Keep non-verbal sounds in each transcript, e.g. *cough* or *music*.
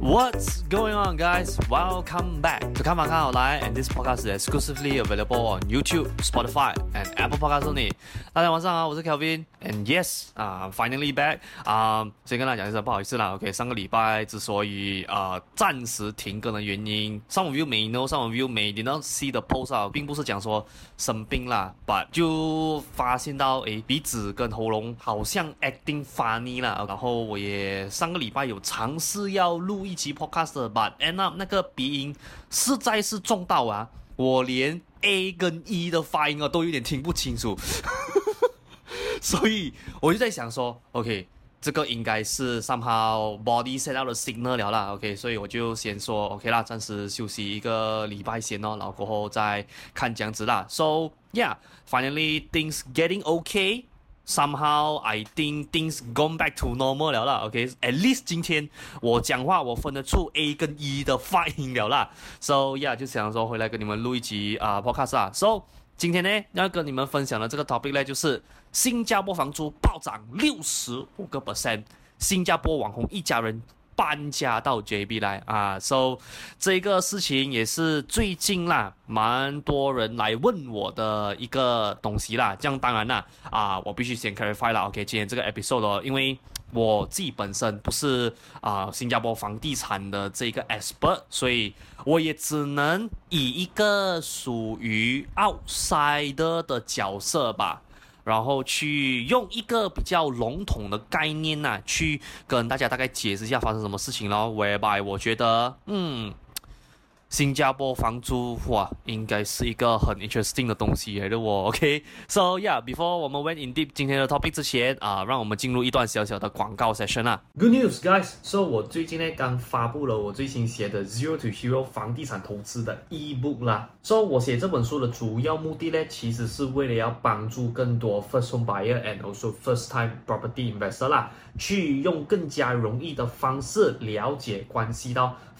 What's going on, guys? Welcome back to 看法看好来，and this podcast is exclusively available on YouTube, Spotify, and Apple Podcasts only. 大家晚上好，我是 Kelvin，and yes, 啊、uh,，finally back. 啊、先跟大家讲一声不好意思啦。OK，上个礼拜之所以啊、暂时停更的原因，some of you may know, some of you may did not see the post 啊，并不是讲说生病啦，but 就发现到诶鼻子跟喉咙好像 acting funny 啦，然后我也上个礼拜有尝试要录一期 podcast，but end up 那个鼻音实在是重到啊，我连 A 跟 E 的发音啊都有点听不清楚，所以我就在想说，OK，这个应该是 somehow body set out 的 signal 了啦，OK，所以我就先说 OK 啦，暂时休息一个礼拜先哦，然后过后再看这样子啦。So yeah，finally things getting OK。Somehow I think things gone back to normal 了啦，OK，at least 今天我讲话我分得出 A 跟 E 的发音了啦，So yeah 就想说回来跟你们录一集啊、podcast 啊，So 今天呢要跟你们分享的这个 topic 呢就是新加坡房租暴涨六十五个 percent，新加坡网红一家人。搬家到 JB 来啊，so 这个事情也是最近啦，蛮多人来问我的一个东西啦。这样当然啦，啊，我必须先 clarify 啦。OK，今天这个 episode 哦，因为我自己本身不是啊新加坡房地产的这个 expert，所以我也只能以一个属于 outsider 的角色吧。然后去用一个比较笼统的概念呐、去跟大家大概解释一下发生什么事情咯。Whereby 我觉得，嗯。新加坡房租哇，应该是一个很 interesting 的东西来的哦。OK，so yeah，before 我们 went in deep 今天的 topic 之前啊，让我们进入一段小小的广告 session 啊。Good news, guys！So 我最近呢刚发布了我最新写的 Zero to Hero 房地产投资的 ebook 啦。So 我写这本书的主要目的呢，其实是为了要帮助更多 first home buyer and also first time property investor 啦，去用更加容易的方式了解关系到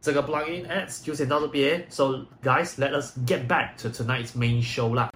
这个 plugin ads 就先到这边，so guys let us get back to tonight's main show 啦。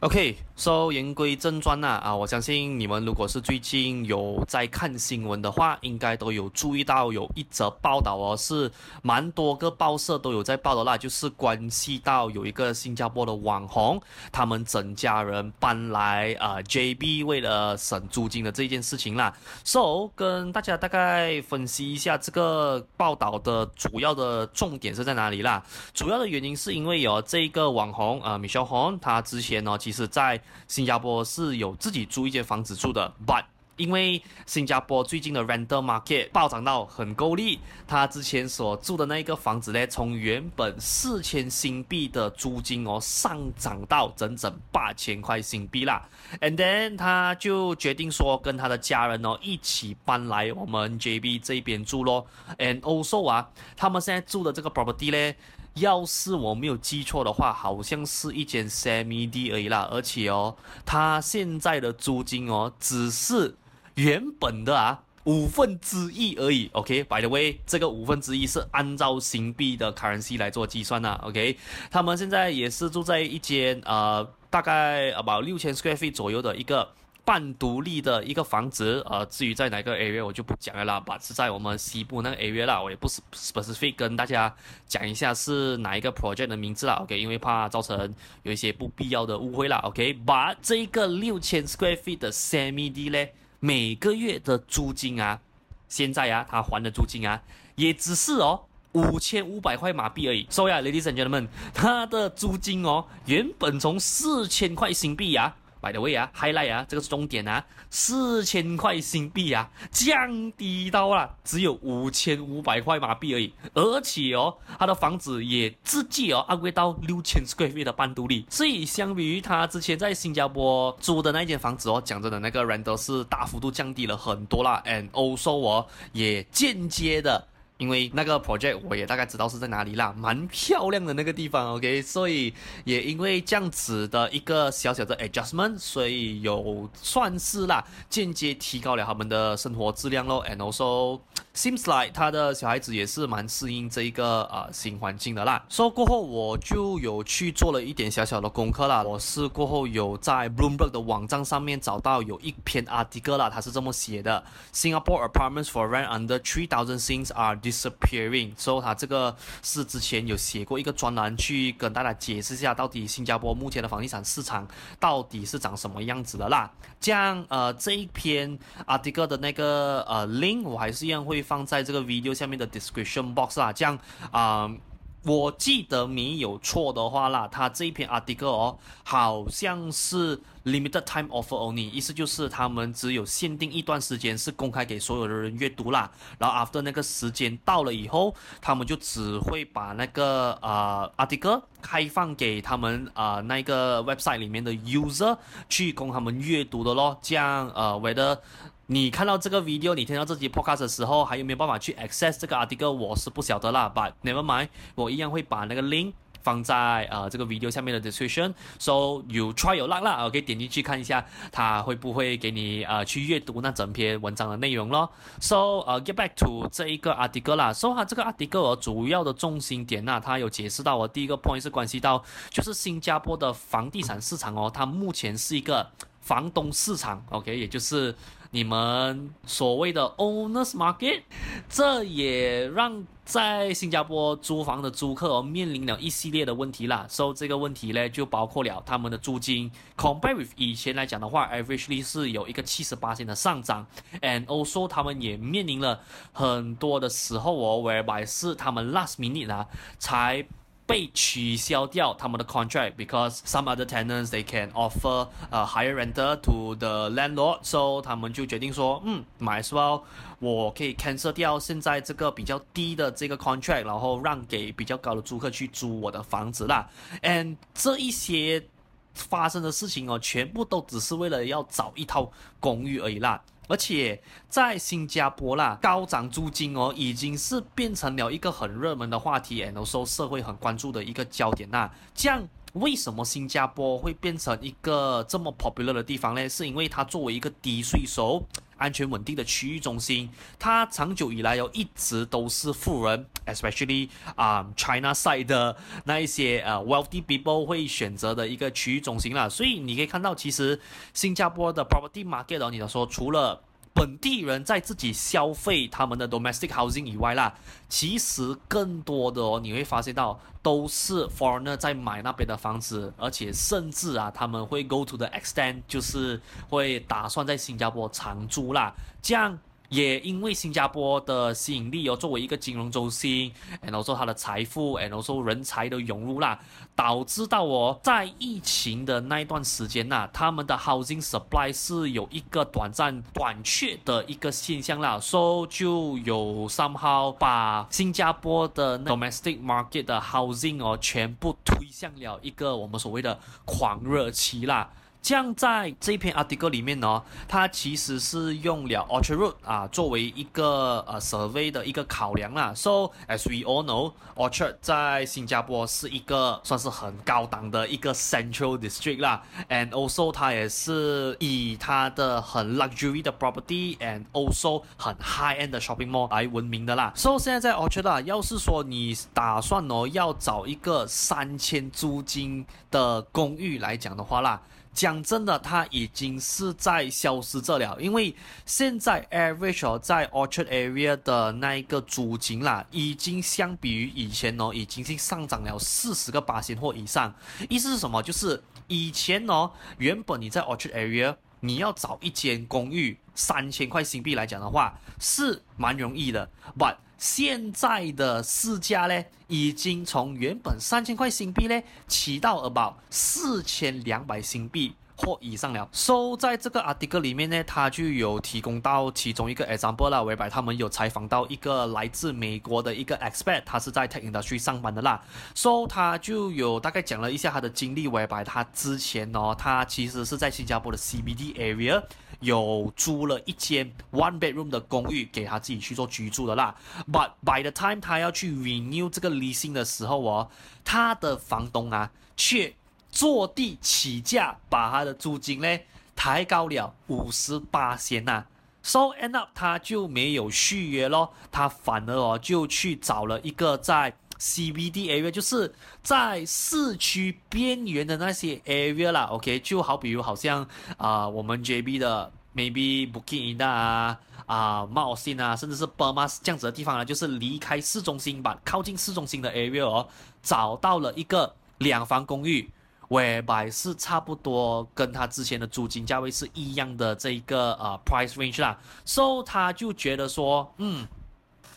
So 言归正传啦，啊，我相信你们如果是最近有在看新闻的话，应该都有注意到有一则报道哦，是蛮多个报社都有在报道啦，就是关系到有一个新加坡的网红，他们整家人搬来啊、JB 为了省租金的这件事情啦。So 跟大家大概分析一下这个报道的主要的重。点是在哪里啦？主要的原因是因为有这个网红呃，Michelle Hon，他之前呢，其实在新加坡是有自己租一间房子住的，but 因为新加坡最近的 rental market 暴涨到很够力，他之前所住的那个房子呢，从原本四千新币的租金哦，上涨到整整八千块新币啦。And then 他就决定说，跟他的家人哦一起搬来我们 JB 这边住咯。And also 啊，他们现在住的这个 property 呢，要是我没有记错的话，好像是一间 semi D 而已啦。而且哦，他现在的租金哦，只是。原本的啊五分之一而已，OK，by the way，这个五分之一是按照新币的 currency 来做计算的，OK，他们现在也是住在一间呃大概 about 六千 square feet 左右的一个半独立的一个房子，呃，至于在哪个 area 我就不讲了啦，把是在我们西部那个 area 啦，我也不是 specific 跟大家讲一下是哪一个 project 的名字啦，OK，因为怕造成有一些不必要的误会啦，OK，把这一个六千 square feet 的 semi D 呢。每个月的租金啊，现在啊，他还的租金啊，也只是哦五千五百块马币而已。So yeah, ladies and gentlemen，他的租金哦，原本从四千块新币啊。By the way 啊，highlight 啊，这个是重点啊，四千块新币啊，降低到了只有五千五百块马币而已，而且哦，他的房子也直接哦，upgrade 到六千 square feet 的半独立，所以相比于他之前在新加坡租的那间房子哦，讲真的，那个 rental 是大幅度降低了很多啦，and also 哦，也间接的。因为那个 project 我也大概知道是在哪里啦，蛮漂亮的那个地方，OK，所以也因为这样子的一个小小的 adjustment，所以有算是啦，间接提高了他们的生活质量咯，and also seems like 他的小孩子也是蛮适应这一个呃新环境的啦。说、so, 过后我就有去做了一点小小的功课啦，我是过后有在 Bloomberg 的网站上面找到有一篇 article 啦，他是这么写的：Singapore apartments for rent under three thousand things are disappearing，所以他这个是之前有写过一个专栏，去跟大家解释一下，到底新加坡目前的房地产市场到底是长什么样子的啦。这样呃这一篇 article 的那个呃 link 我还是一样会放在这个 video 下面的 description box 啦。这样啊。我记得没有错的话啦，他这一篇 article 哦，好像是 limited time offer only，意思就是他们只有限定一段时间是公开给所有的人阅读啦。然后 after 那个时间到了以后，他们就只会把那个呃 article 开放给他们呃那个 website 里面的 user 去供他们阅读的咯。这样呃为了你看到这个 video，你听到这集 podcast 的时候，还有没有办法去 access 这个 article？我是不晓得啦，but never mind，我一样会把那个 link 放在呃这个 video 下面的 description，so you try your luck 啦，OK，点进去看一下，它会不会给你呃去阅读那整篇文章的内容咯。So 呃、get back to 这一个 article 啦，so 它这个 article 主要的重心点呐，它有解释到我第一个 point 是关系到就是新加坡的房地产市场哦，它目前是一个房东市场，OK，也就是。你们所谓的 owners market，这也让在新加坡租房的租客哦面临了一系列的问题啦。所以这个问题呢，就包括了他们的租金，compare with 以前来讲的话，averagely 是有一个七十八%的上涨，and also 他们也面临了很多的时候哦，whereby 是他们 last minute 啊才。被取消掉他们的 contract because some other tenants they can offer a higher renter to the landlord，so 他们就决定说，嗯，might as well，我可以 cancel 掉现在这个比较低的这个 contract，然后让给比较高的租客去租我的房子啦。And 这一些发生的事情哦，全部都只是为了要找一套公寓而已啦。而且在新加坡啦，高涨租金哦，已经是变成了一个很热门的话题，然后受社会很关注的一个焦点呐。这样，为什么新加坡会变成一个这么 popular 的地方呢？是因为它作为一个低税收、安全稳定的区域中心，它长久以来哦一直都是富人，especially 啊、China side 的那一些呃、wealthy people 会选择的一个区域中心啦。所以你可以看到，其实新加坡的 property market 哦，你都说除了本地人在自己消费他们的 domestic housing 以外啦，其实更多的哦，你会发现到都是 foreigner 在买那边的房子，而且甚至啊，他们会 go to the extent，就是会打算在新加坡长租啦，这样。也因为新加坡的吸引力哦，作为一个金融中心，and also 它的财富，and also 人才的涌入啦，导致到哦，在疫情的那一段时间呐，他们的 housing supply 是有一个短暂短缺的一个现象啦，所以就有 somehow 把新加坡的 domestic market 的 housing 哦，全部推向了一个我们所谓的狂热期啦。这样在这篇 article 里面呢，它其实是用了 Orchard Road 啊作为一个呃 survey 的一个考量啦。So as we all know，Orchard 在新加坡是一个算是很高档的一个 central district 啦，and also 它也是以它的很 luxury 的 property and also 很 high end 的 shopping mall 来闻名的啦。So 现在在 Orchard 啊，要是说你打算哦要找一个三千租金的公寓来讲的话啦。讲真的，它已经是在消失这了，因为现在 average 在 Orchard area 的那一个租金啦，已经相比于以前哦，已经是上涨了四十个八仙或以上。意思是什么？就是以前哦，原本你在 Orchard area，你要找一间公寓三千块新币来讲的话，是蛮容易的，but 现在的市价呢，已经从原本三千块新币呢，起到 about 四千两百新币。或以上了。So 在这个 article 里面呢，他就有提供到其中一个 example 啦，为白他们有采访到一个来自美国的一个 expert，他是在 tech industry 上班的啦。So 他就有大概讲了一下他的经历，为白他之前哦，他其实是在新加坡的 CBD area。有租了一间 one bedroom 的公寓给他自己去做居住的啦，but by the time 他要去 renew 这个 leasing 的时候哦，他的房东啊却坐地起价把他的租金呢抬高了五十八仙呐，so end up 他就没有续约咯，他反而哦就去找了一个在 CBD area，就是在市区边缘的那些 area 啦，OK，就好比如好像啊、我们 JB 的 maybe Bukit Inda 啊，啊 Mount Austin 啊，甚至是 Permas 这样子的地方呢，就是离开市中心吧，靠近市中心的 area 哦，找到了一个两房公寓。我买是差不多跟他之前的租金价位是一样的这一个呃 price range 啦，so 他就觉得说，嗯。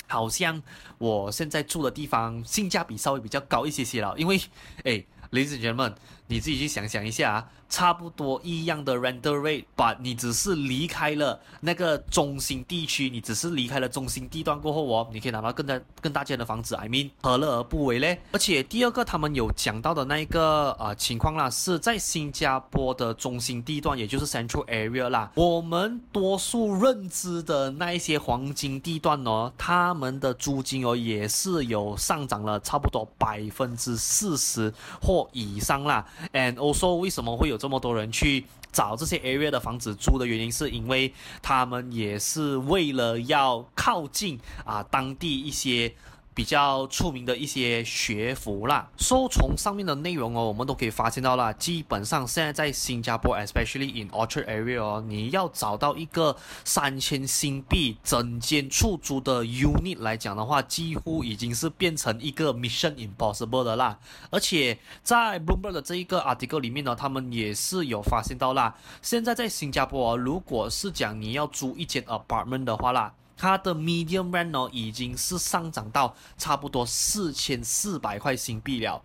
好像我现在住的地方性价比稍微比较高一些些了，因为，哎，Ladies and gentlemen，你自己去想想一下啊。差不多一样的 rental rate，but 你只是离开了那个中心地区，你只是离开了中心地段过后哦，你可以拿到更大更大间的房子，I mean 何乐而不为嘞？而且第二个他们有讲到的那一个呃情况啦，是在新加坡的中心地段，也就是 Central Area 啦。我们多数认知的那一些黄金地段哦，他们的租金哦也是有上涨了差不多百分之四十或以上啦。And also 为什么会有？这么多人去找这些 area 的房子租的原因，是因为他们也是为了要靠近啊当地一些。比较出名的一些学府啦，所以从上面的内容哦，我们都可以发现到啦，基本上现在在新加坡，especially in Orchard area 哦，你要找到一个三千新币整间出租的 unit 来讲的话，几乎已经是变成一个 mission impossible 的啦。而且在 Bloomberg 的这一个 article 里面呢，他们也是有发现到啦，现在在新加坡，如果是讲你要租一间 apartment 的话啦。它的 medium rent 哦，已经是上涨到差不多四千四百块新币了。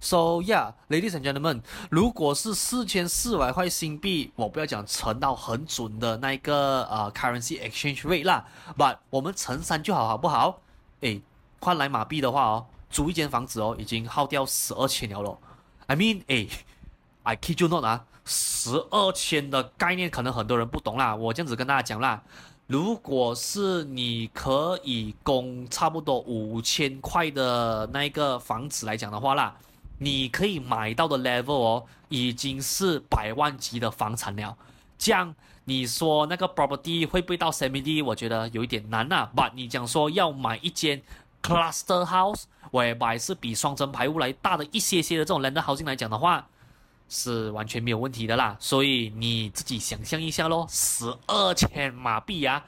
So yeah, ladies and gentlemen，如果是四千四百块新币，我不要讲乘到很准的那个呃 currency exchange rate 啦，but 我们乘三就好，好不好？诶，换来马币的话哦，租一间房子哦，已经耗掉十二千了咯。I mean，诶，I kid you not 啊，十二千的概念可能很多人不懂啦，我这样子跟大家讲啦。如果是你可以供差不多五千块的那个房子来讲的话啦，你可以买到的 level 哦，已经是百万级的房产了。这样你说那个 property 会不会到 CBD？我觉得有一点难呐。But 你讲说要买一间 cluster house，喂，买是比双层排屋来大的一些些的这种 l a n d housing 来讲的话。是完全没有问题的啦，所以你自己想象一下咯，十二千马币呀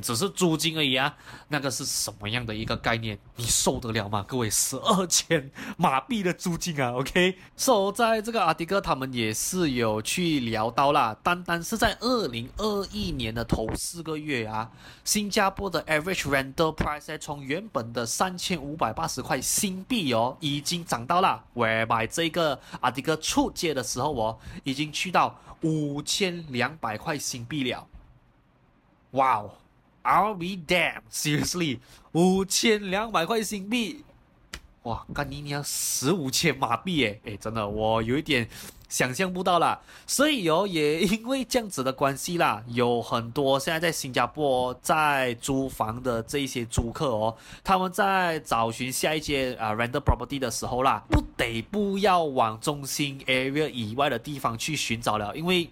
只是租金而已啊，那个是什么样的一个概念？你受得了吗？各位，十二千马币的租金啊，OK？So，在这个阿迪哥他们也是有去聊到啦，单单是在二零二一年的头四个月啊，新加坡的 average rental price 从原本的三千五百八十块新币哦，已经涨到了，whereby 这个 article 出街的时候哦，已经去到五千两百块新币了。哇哦，I'll be damn，seriously，五千两百块新币，哇，干你娘十五千马币诶，诶，真的我有一点想象不到啦。所以哦，也因为这样子的关系啦，有很多现在在新加坡在租房的这些租客哦，他们在找寻下一间啊 rental property 的时候啦，不得不要往中心 area 以外的地方去寻找了，因为。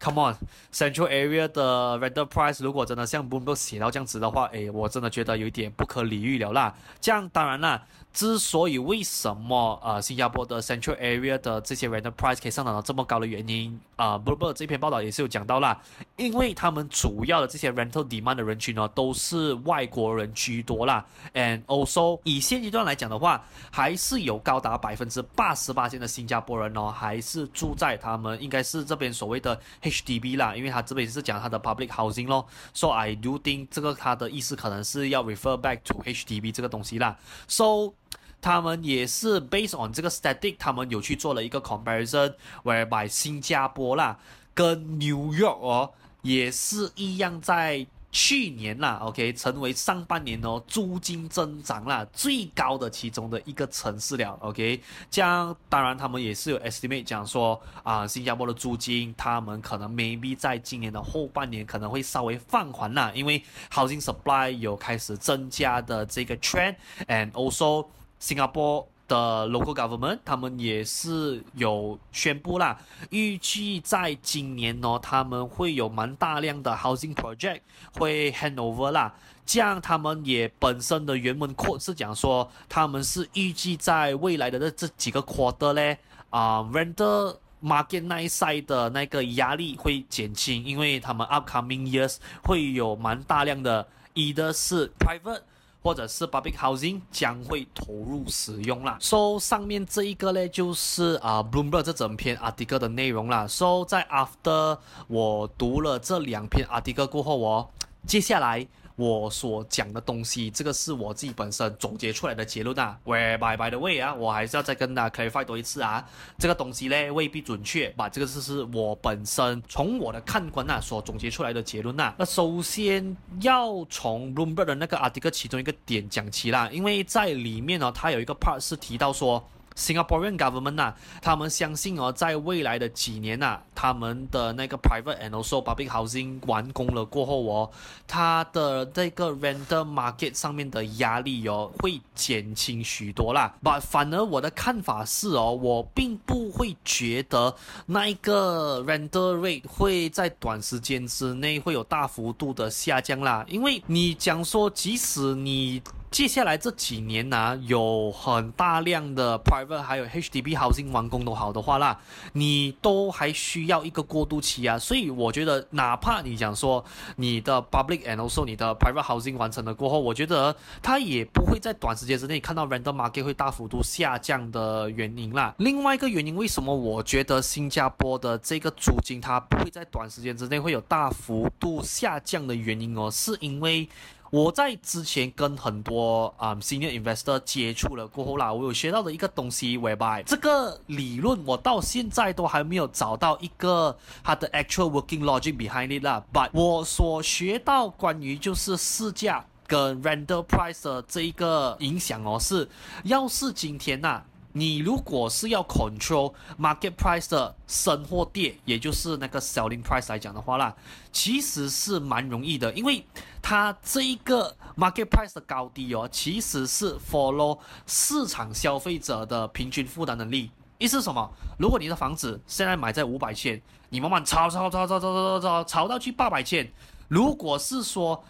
Come on, Central Area 的 rental price 如果真的像 Bloomberg 写到这样子的话，诶，我真的觉得有一点不可理喻了啦。这样当然啦。之所以为什么呃新加坡的 Central Area 的这些 rental price 可以上涨到这么高的原因啊，呃，Bloomberg 这篇报道也是有讲到啦，因为他们主要的这些 rental demand 的人群呢都是外国人居多啦，and also 以现阶段来讲的话，还是有高达百分之八十八线的新加坡人哦，还是住在他们应该是这边所谓的 HDB 啦，因为他这边是讲他的 public housing 咯，so I do think 这个他的意思可能是要 refer back to HDB 这个东西啦，so 他们也是 based on 这个 static，他们有去做了一个 comparison，whereby 新加坡啦跟 New York 哦也是一样，在去年啦，OK 成为上半年哦租金增长啦最高的其中的一个城市了，OK？这样当然他们也是有 estimate 讲说啊新加坡的租金他们可能 maybe 在今年的后半年可能会稍微放缓啦，因为 housing supply 有开始增加的这个 trend，and also 新加坡的 local government，他们也是有宣布啦，预计在今年哦，他们会有蛮大量的 housing project 会 hand over 啦。这样他们也本身的原文 quote 是讲说，他们是预计在未来的这这几个 quarter 咧，啊、呃、rental market 那一 side 的那个压力会减轻，因为他们 upcoming years 会有蛮大量的，either 是 private。或者是 public housing 将会投入使用啦。So 上面这一个呢，就是啊、uh, Bloomberg 这整篇 article 的内容啦。So 在 after 我读了这两篇 article 过后哦，接下来。我所讲的东西，这个是我自己本身总结出来的结论啊。Whereby by the way 啊，我还是要再跟大家 clarify 多一次啊，这个东西呢未必准确，把这个是是我本身从我的看官啊所总结出来的结论啊。那首先要从 Bloomberg 的那个 article 其中一个点讲起啦，因为在里面呢，它有一个 part 是提到说。Singaporean government 呐、他们相信哦，在未来的几年呐、啊，他们的那个 private and also public housing 完工了过后哦，它的这个 rental market 上面的压力哦会减轻许多啦。But 反而我的看法是哦，我并不会觉得那一个 rental rate 会在短时间之内会有大幅度的下降啦，因为你讲说，即使你接下来这几年呢、有很大量的 private 还有 HDB housing 完工都好的话啦，你都还需要一个过渡期啊。所以我觉得，哪怕你讲说你的 public and also 你的 private housing 完成了过后，我觉得它也不会在短时间之内看到 rental market 会大幅度下降的原因啦。另外一个原因，为什么我觉得新加坡的这个租金它不会在短时间之内会有大幅度下降的原因哦，是因为。我在之前跟很多啊、senior investor 接触了过后啦，我有学到的一个东西，whereby 这个理论我到现在都还没有找到一个它的 actual working logic behind it 啦。But 我所学到关于就是市价跟 render price 的这一个影响哦，是要是今天呐、啊。你如果是要 control market price 的升或跌，也就是那个 selling price 来讲的话啦，其实是蛮容易的，因为它这一个 market price 的高低哦，其实是 follow 市场消费者的平均负担能力。意思是什么？如果你的房子现在买在五百千，你慢慢炒炒炒炒炒炒炒炒炒到去八百千，如果是说。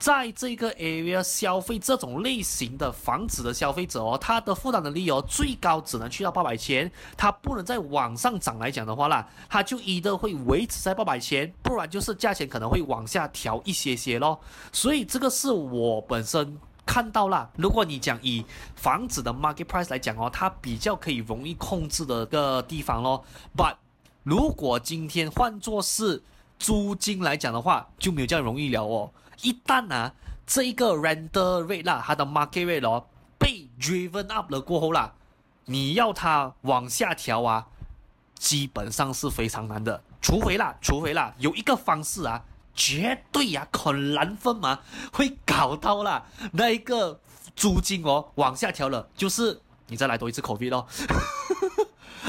在这个 area 消费这种类型的房子的消费者哦，他的负担能力哦，最高只能去到八百千，他不能再往上涨来讲的话啦，他就一定会维持在八百千，不然就是价钱可能会往下调一些些咯。所以这个是我本身看到啦。如果你讲以房子的 market price 来讲哦，它比较可以容易控制的个地方咯。But 如果今天换作是租金来讲的话，就没有这样容易了哦。一旦啊，这一个 rental rate 啦，它的 market rate 哦，被 driven up 了过后啦，你要它往下调啊，基本上是非常难的。除非啦，除非啦，有一个方式啊，绝对呀、啊，很难分嘛，会搞到啦，那一个租金哦往下调了，就是你再来多一次 COVID 咯。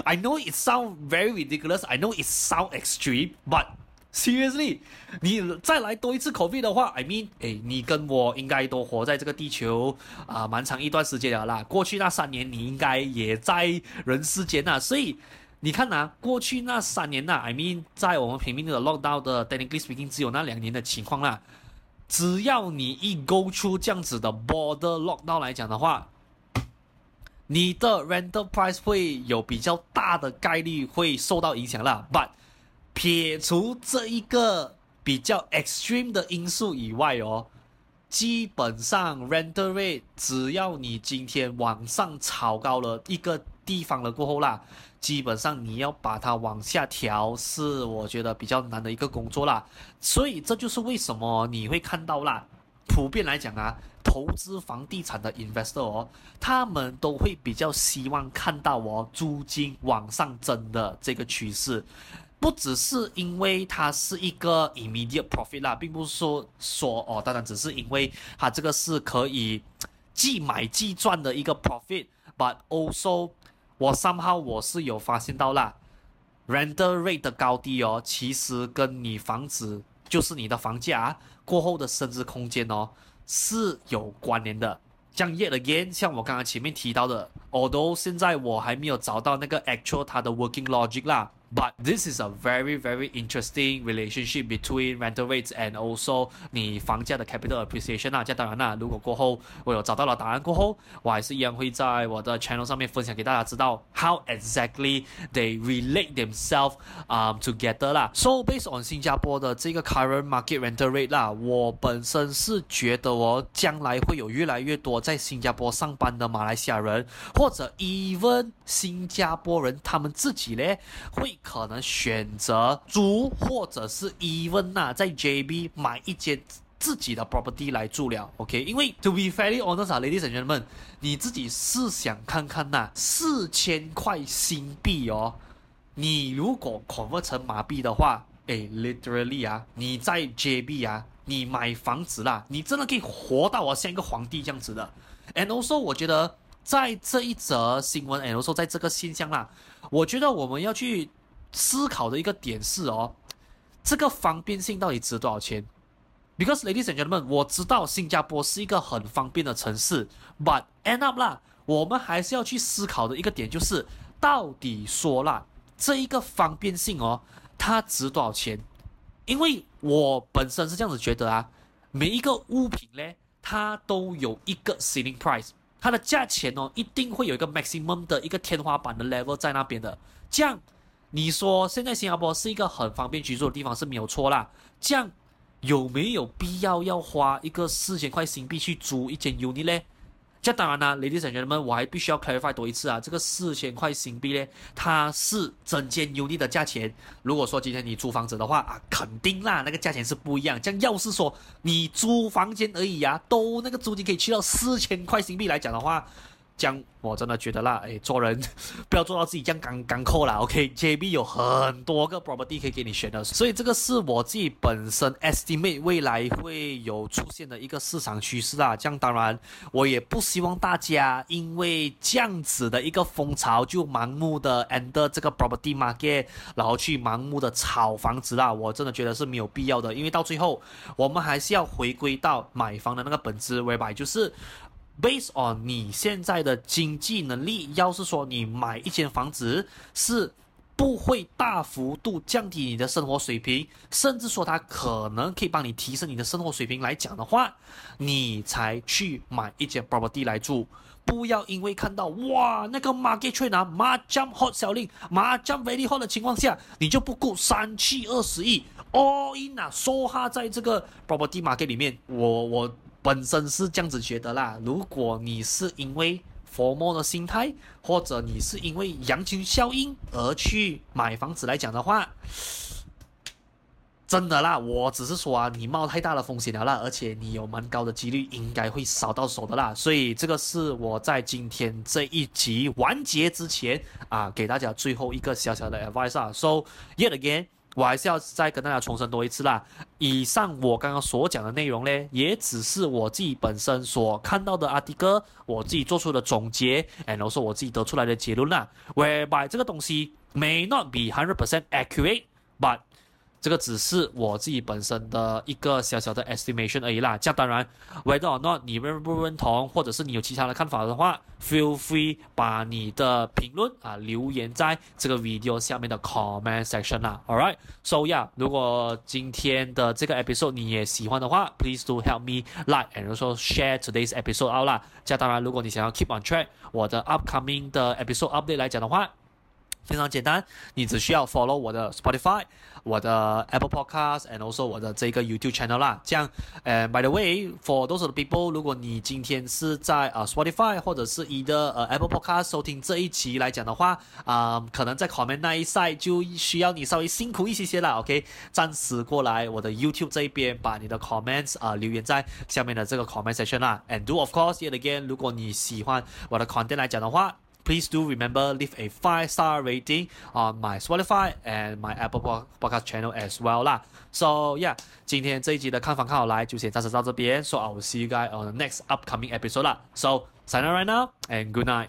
I know it sounds very ridiculous, I know it sounds extreme, but Seriously，你再来多一次 COVID 的话，I mean，诶，你跟我应该都活在这个地球啊，蛮长一段时间了啦。过去那三年，你应该也在人世间呐。所以你看呐、啊，过去那三年呐，I mean，在我们平民的 lockdown 的 technically speaking，只有那两年的情况啦。只要你一勾出这样子的 border lockdown 来讲的话，你的 rental price 会有比较大的概率会受到影响啦。But 撇除这一个比较 extreme 的因素以外哦，基本上 rental rate 只要你今天往上炒高了一个地方了过后啦，基本上你要把它往下调是我觉得比较难的一个工作啦。所以这就是为什么你会看到啦，普遍来讲啊，投资房地产的 investor 哦，他们都会比较希望看到哦租金往上增的这个趋势。不只是因为它是一个 immediate profit 啦，并不是说说哦，当然只是因为它这个是可以即买即赚的一个 profit，but also 我 somehow 我是有发现到啦 render rate 的高低哦，其实跟你房子就是你的房价过后的升值空间哦是有关联的。像 yet again，像我刚刚前面提到的，although 现在我还没有找到那个 actual 它的 working logic 啦。But this is a very very interesting relationship between rental rates and also 你房价的 capital appreciation 啊。这当然啦，如果过后我有找到了答案过后，我还是一样会在我的 channel 上面分享给大家知道 how exactly they relate themselves um together 啦。So based on 新加坡的这个 current market rental rate 啦，我本身是觉得哦，将来会有越来越多在新加坡上班的马来西亚人，或者 even 新加坡人他们自己呢会。可能选择租，或者是 even 呐，在 JB 买一间自己的 property 来住了，OK？因为 to be fairly honest 啊，ladies and gentlemen，你自己试想看看呐，四千块新币哦，你如果 convert 成马币的话，诶，literally 啊，你在 JB 啊，你买房子啦，你真的可以活到我像一个皇帝这样子的。And also，我觉得在这一则新闻，and also 在这个现象啦，我觉得我们要去。思考的一个点是哦，这个方便性到底值多少钱？Because ladies and gentlemen，我知道新加坡是一个很方便的城市，but end up 啦，我们还是要去思考的一个点就是，到底说啦，这一个方便性哦，它值多少钱？因为我本身是这样子觉得啊，每一个物品呢，它都有一个 ceiling price，它的价钱哦，一定会有一个 maximum 的一个天花板的 level 在那边的，这样。你说现在新加坡是一个很方便居住的地方是没有错啦，这样有没有必要要花一个四千块新币去租一间 unit 呢？这当然啦，ladies and gentlemen，我还必须要 clarify 多一次啊，这个四千块新币呢，它是整间 unit 的价钱。如果说今天你租房子的话啊，肯定啦，那个价钱是不一样。这样要是说你租房间而已啊，都那个租金可以去到四千块新币来讲的话。这样我真的觉得啦，哎，做人 *laughs* 不要做到自己这样刚刚扣啦。OK，JB 有很多个 property 可以给你选的，所以这个是我自己本身 estimate 未来会有出现的一个市场趋势啊。这样当然，我也不希望大家因为这样子的一个风潮就盲目的 enter 这个 property market，然后去盲目的炒房子啦。我真的觉得是没有必要的，因为到最后我们还是要回归到买房的那个本质，whereby 就是。Based on 你现在的经济能力，要是说你买一间房子是不会大幅度降低你的生活水平，甚至说它可能可以帮你提升你的生活水平来讲的话，你才去买一间 property 来住。不要因为看到哇那个 market trend 啊，macam hot 小令麻将 very hot 的情况下，你就不顾三七二十亿 all in 啊，梭哈在这个 property market 里面。我我本身是这样子觉得啦，如果你是因为 FOMO 的心态，或者你是因为羊群效应而去买房子来讲的话，真的啦，我只是说啊，你冒太大的风险了啦，而且你有蛮高的几率应该会少到手的啦，所以这个是我在今天这一集完结之前啊，给大家最后一个小小的 advice 啊。So yet again，我还是要再跟大家重申多一次啦，以上我刚刚所讲的内容呢，也只是我自己本身所看到的阿弟哥我自己做出的总结，and also 我自己得出来的结论啦，whereby 这个东西 may not be hundred percent accurate，but 这个只是我自己本身的一个小小的 estimation 而已啦。这样当然，whether or not 你认不认同，或者是你有其他的看法的话，feel free 把你的评论啊留言在这个 video 下面的 comment section 啦。All right，so yeah，如果今天的这个 episode 你也喜欢的话，please do help me like and also share today's episode out 啦。这样当然，如果你想要 keep on track 我的 upcoming 的 episode update 来讲的话，非常简单，你只需要 follow 我的 Spotify、我的 Apple Podcast，and also 我的这个 YouTube channel 啦。这样，呃，by the way，for those of the people，如果你今天是在呃 Spotify 或者是你的呃 Apple Podcast 收听这一期来讲的话，啊、可能在 comment 那一 side 就需要你稍微辛苦一些些啦。OK，暂时过来我的 YouTube 这一边，把你的 comments 啊、留言在下面的这个 comment section 啦。And do of course yet again，如果你喜欢我的 content 来讲的话。Please do remember leave a five star rating on my Spotify and my Apple Podcast channel as well 啦。So yeah，今天这一集的看房看好来就先暂时到这边。So I will see you guys on the next upcoming episode 啦。So sign out right now and good night.